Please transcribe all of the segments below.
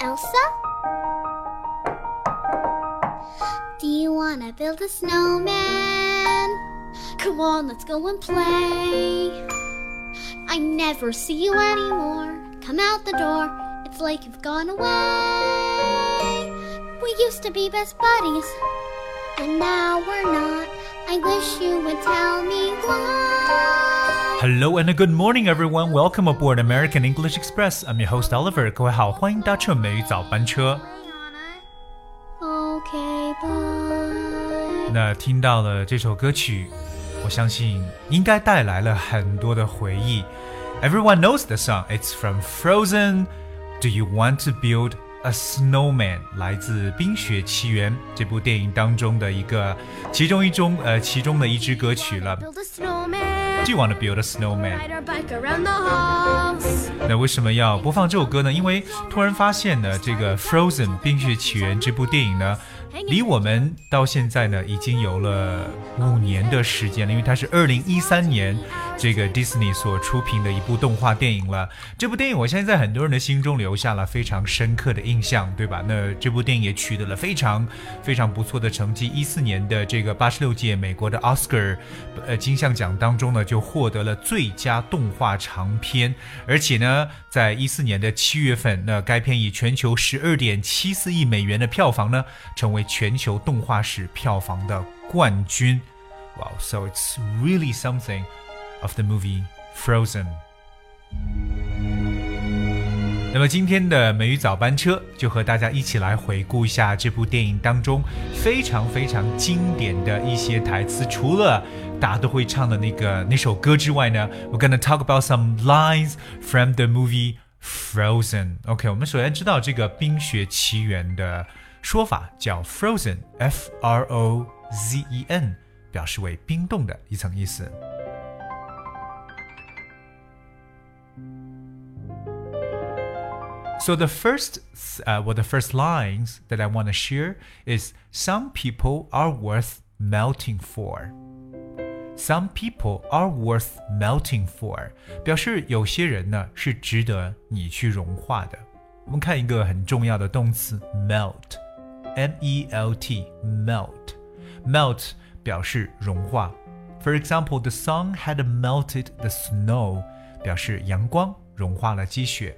Elsa? Do you wanna build a snowman? Come on, let's go and play. I never see you anymore. Come out the door, it's like you've gone away. We used to be best buddies, and now we're not. I wish you would tell me. Hello and good morning, everyone. Welcome aboard American English Express. I'm your host Oliver. 各位好，欢迎搭乘美语早班车。 Okay, bye. 那听到了这首歌曲，我相信应该带来了很多的回忆。Everyone knows the song. It's from Frozen. Do you want to build a snowman？来自《冰雪奇缘》这部电影当中的一个其中一中呃其中的一支歌曲了。 Build a snowman. Do you want to build a halls. 那为什么要播放这首歌呢？因为突然发现呢，这个《Frozen》冰雪奇缘这部电影呢，离我们到现在呢已经有了五年的时间了，因为它是二零一三年这个 Disney 所出品的一部动画电影了。这部电影我相信在很多人的心中留下了非常深刻的印象，对吧？那这部电影也取得了非常非常不错的成绩。一四年的这个八十六届美国的 Oscar 呃金像奖当中呢，就获得了最佳动画长片，而且呢，在一四年的七月份，那该片以全球十二点七四亿美元的票房呢，成为全球动画史票房的冠军。哇 so it's really something of the movie Frozen. 那么今天的美语早班车就和大家一起来回顾一下这部电影当中非常非常经典的一些台词。除了大家都会唱的那个那首歌之外呢，We're gonna talk about some lines from the movie Frozen. OK，我们首先知道这个《冰雪奇缘》的说法叫 Frozen，F R O Z E N，表示为冰冻的一层意思。So the first, uh, well, the first lines that I want to share is some people are worth melting for. Some people are worth melting for，表示有些人呢是值得你去融化的。我们看一个很重要的动词 melt，m e l t，melt，melt 表示融化。For example, the sun had melted the snow，表示阳光融化了积雪。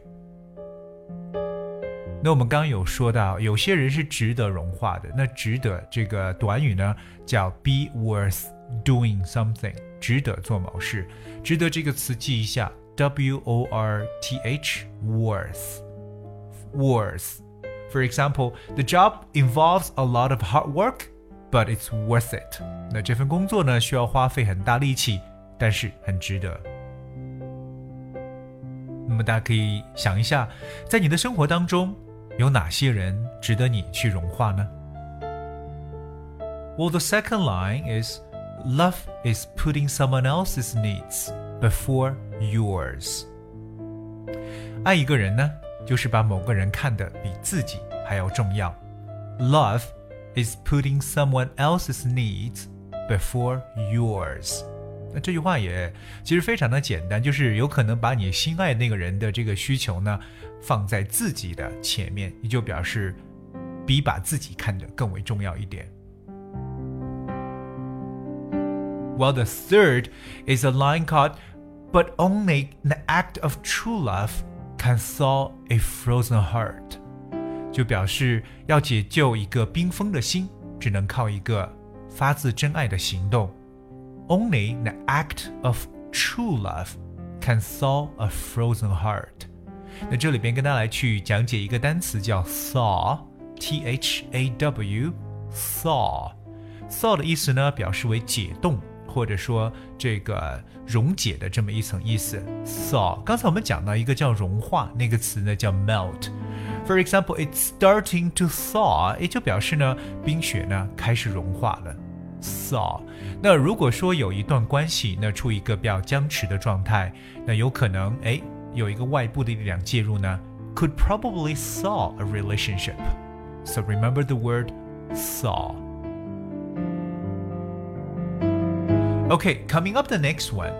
那我们刚刚有说到，有些人是值得融化的。那值得这个短语呢，叫 be worth doing something，值得做某事。值得这个词记一下，w o r t h，worth，worth。For example, the job involves a lot of hard work, but it's worth it。那这份工作呢，需要花费很大力气，但是很值得。那么大家可以想一下，在你的生活当中，有哪些人值得你去融化呢？Well, the second line is love is putting someone else's needs before yours. 爱一个人呢，就是把某个人看得比自己还要重要。Love is putting someone else's needs before yours. 那这句话也其实非常的简单，就是有可能把你心爱那个人的这个需求呢放在自己的前面，也就表示比把自己看得更为重要一点。While the third is a line called, "But only the act of true love can thaw a frozen heart." 就表示要解救一个冰封的心，只能靠一个发自真爱的行动。 Only the act of true love can thaw a frozen heart. 那这里边跟大家来去讲解一个单词叫 thaw，t h a w，thaw，thaw 的意思呢表示为解冻或者说这个溶解的这么一层意思。thaw，刚才我们讲到一个叫融化那个词呢叫 melt。For example, it's starting to thaw，也就表示呢冰雪呢开始融化了。 thaw。那如果说有一段关系，那处于一个比较僵持的状态，那有可能哎有一个外部的力量介入呢，could probably thaw a relationship. So remember the word thaw. Okay, coming up the next one.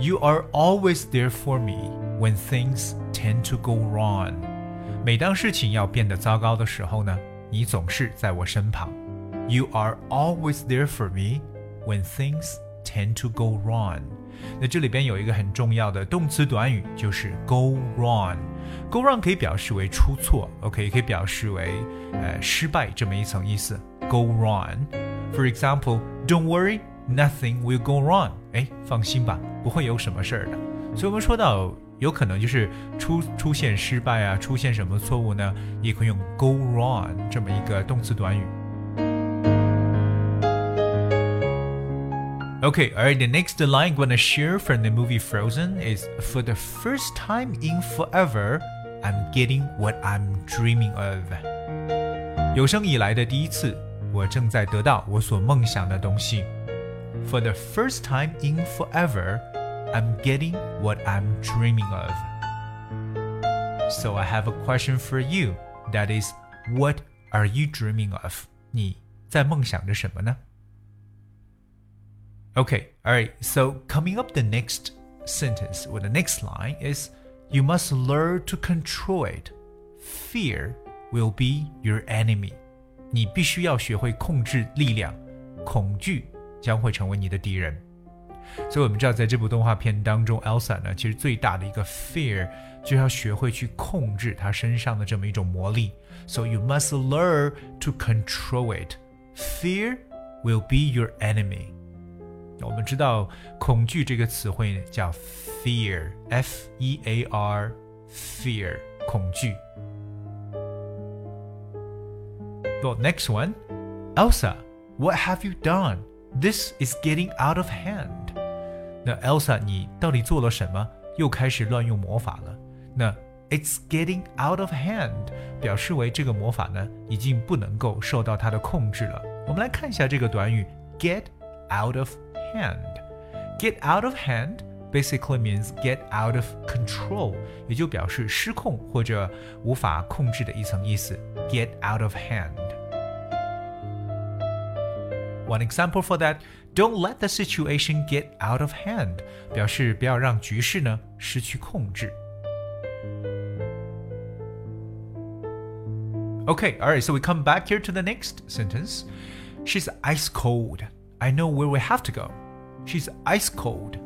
You are always there for me when things tend to go wrong. 每当事情要变得糟糕的时候呢，你总是在我身旁。 You are always there for me when things tend to go wrong。那这里边有一个很重要的动词短语，就是 go wrong。go wrong 可以表示为出错，OK，可以表示为呃失败这么一层意思。go wrong。For example, don't worry, nothing will go wrong。哎，放心吧，不会有什么事儿的。所以我们说到有可能就是出出现失败啊，出现什么错误呢？也可以用 go wrong 这么一个动词短语。 Okay, alright, the next line I'm gonna share from the movie Frozen is For the first time in forever, I'm getting what I'm dreaming of. 有生以来的第一次，我正在得到我所梦想的东西。For the first time in forever, I'm getting what I'm dreaming of. So I have a question for you. That is, what are you dreaming of? 你在梦想着什么呢 ？Okay, all right. So coming up the next sentence or the next line is you must learn to control it. Fear will be your enemy. 你必须要学会控制力量，恐惧将会成为你的敌人。所以我们知道，在这部动画片当中，Elsa 呢，其实最大的一个 fear 就要学会去控制她身上的这么一种魔力。So you must learn to control it. Fear will be your enemy. 我们知道恐惧这个词汇叫 fear，f e a r，fear 恐惧。Well, next one, Elsa, what have you done? This is getting out of hand. 那 Elsa，你到底做了什么？又开始乱用魔法了？那 It's getting out of hand 表示为这个魔法呢，已经不能够受到它的控制了。我们来看一下这个短语 get out of hand. Get out of hand basically means get out of control，也就表示失控或者无法控制的一层意思。Get out of hand. One example for that, don't let the situation get out of hand，表示不要让局势呢失去控制。Okay, all right, so we come back here to the next sentence. She's ice cold. I know where we have to go. She's ice cold.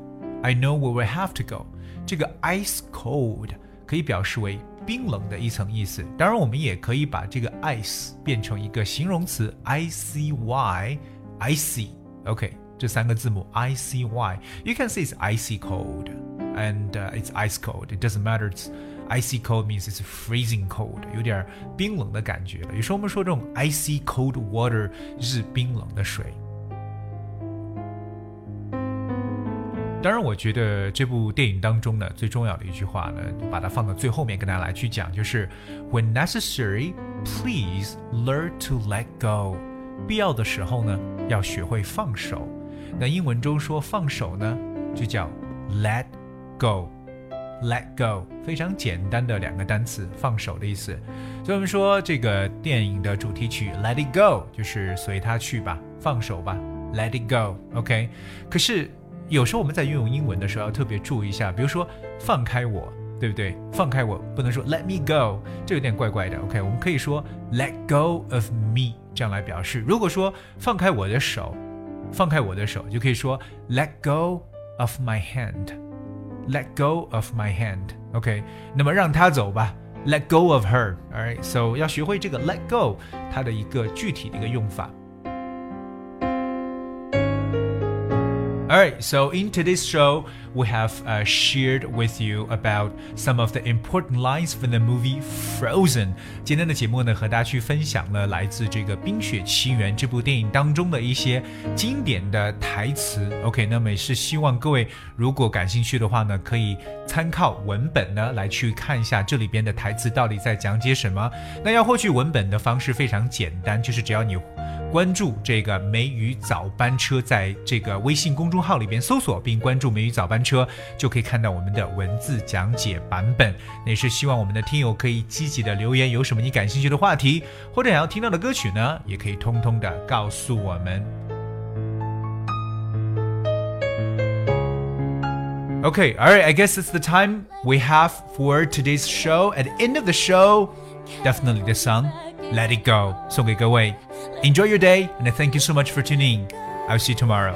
I know where we have to go. 这个 ice cold 可以表示为冰冷的一层意思。当然，我们也可以把这个 ice 变成一个形容词 i c y icy。OK，这三个字母 i c y。You can say it's icy cold and uh, it's ice cold. It doesn't matter. It's icy cold means it's freezing cold，有点冰冷的感觉了。有时候我们说这种 icy cold water 就是冰冷的水。 当然，我觉得这部电影当中呢，最重要的一句话呢，把它放到最后面跟大家来去讲，就是 When necessary, please learn to let go。必要的时候呢，要学会放手。那英文中说放手呢，就叫 let go。Let go，非常简单的两个单词，放手的意思。所以我们说这个电影的主题曲 Let It Go 就是随它去吧，放手吧，Let It Go，OK。可是有时候我们在运用英文的时候要特别注意一下，比如说放开我，对不对？放开我不能说 Let me go，这有点怪怪的。OK，我们可以说 Let go of me，这样来表示。如果说放开我的手，放开我的手，就可以说 Let go of my hand，Let go of my hand。OK，那么让他走吧，Let go of her。Alright，so 要学会这个 Let go 它的一个具体的一个用法。Alright, so in today's show, we have uh, shared with you about some of the important lines from the movie Frozen. 今天的节目呢，和大家去分享了来自这个《冰雪奇缘》这部电影当中的一些经典的台词。OK，那么也是希望各位如果感兴趣的话呢，可以参考文本呢来去看一下这里边的台词到底在讲解什么。那要获取文本的方式非常简单，就是只要你。关注这个梅雨早班车，在这个微信公众 Okay, all right, I guess it's the time we have for today's show. At the end of the show, definitely the song Let It Go. 送给各位. Enjoy your day, and thank you so much for tuning in. I'll see you tomorrow.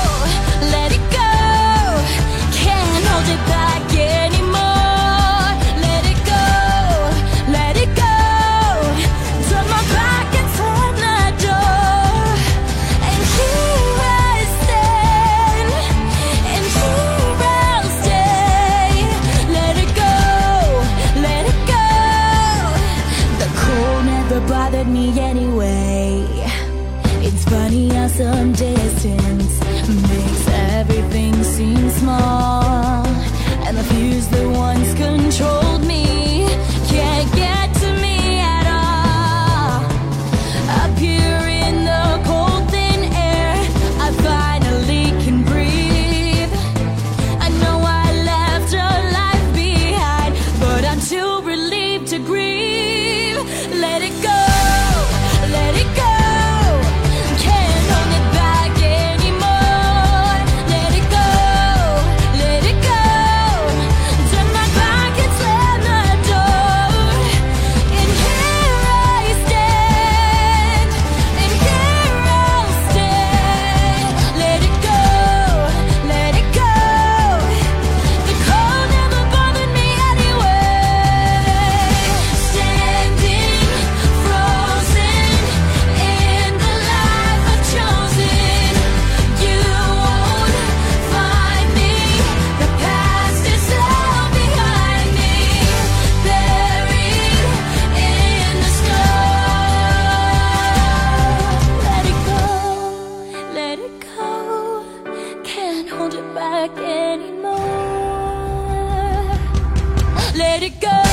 let it go.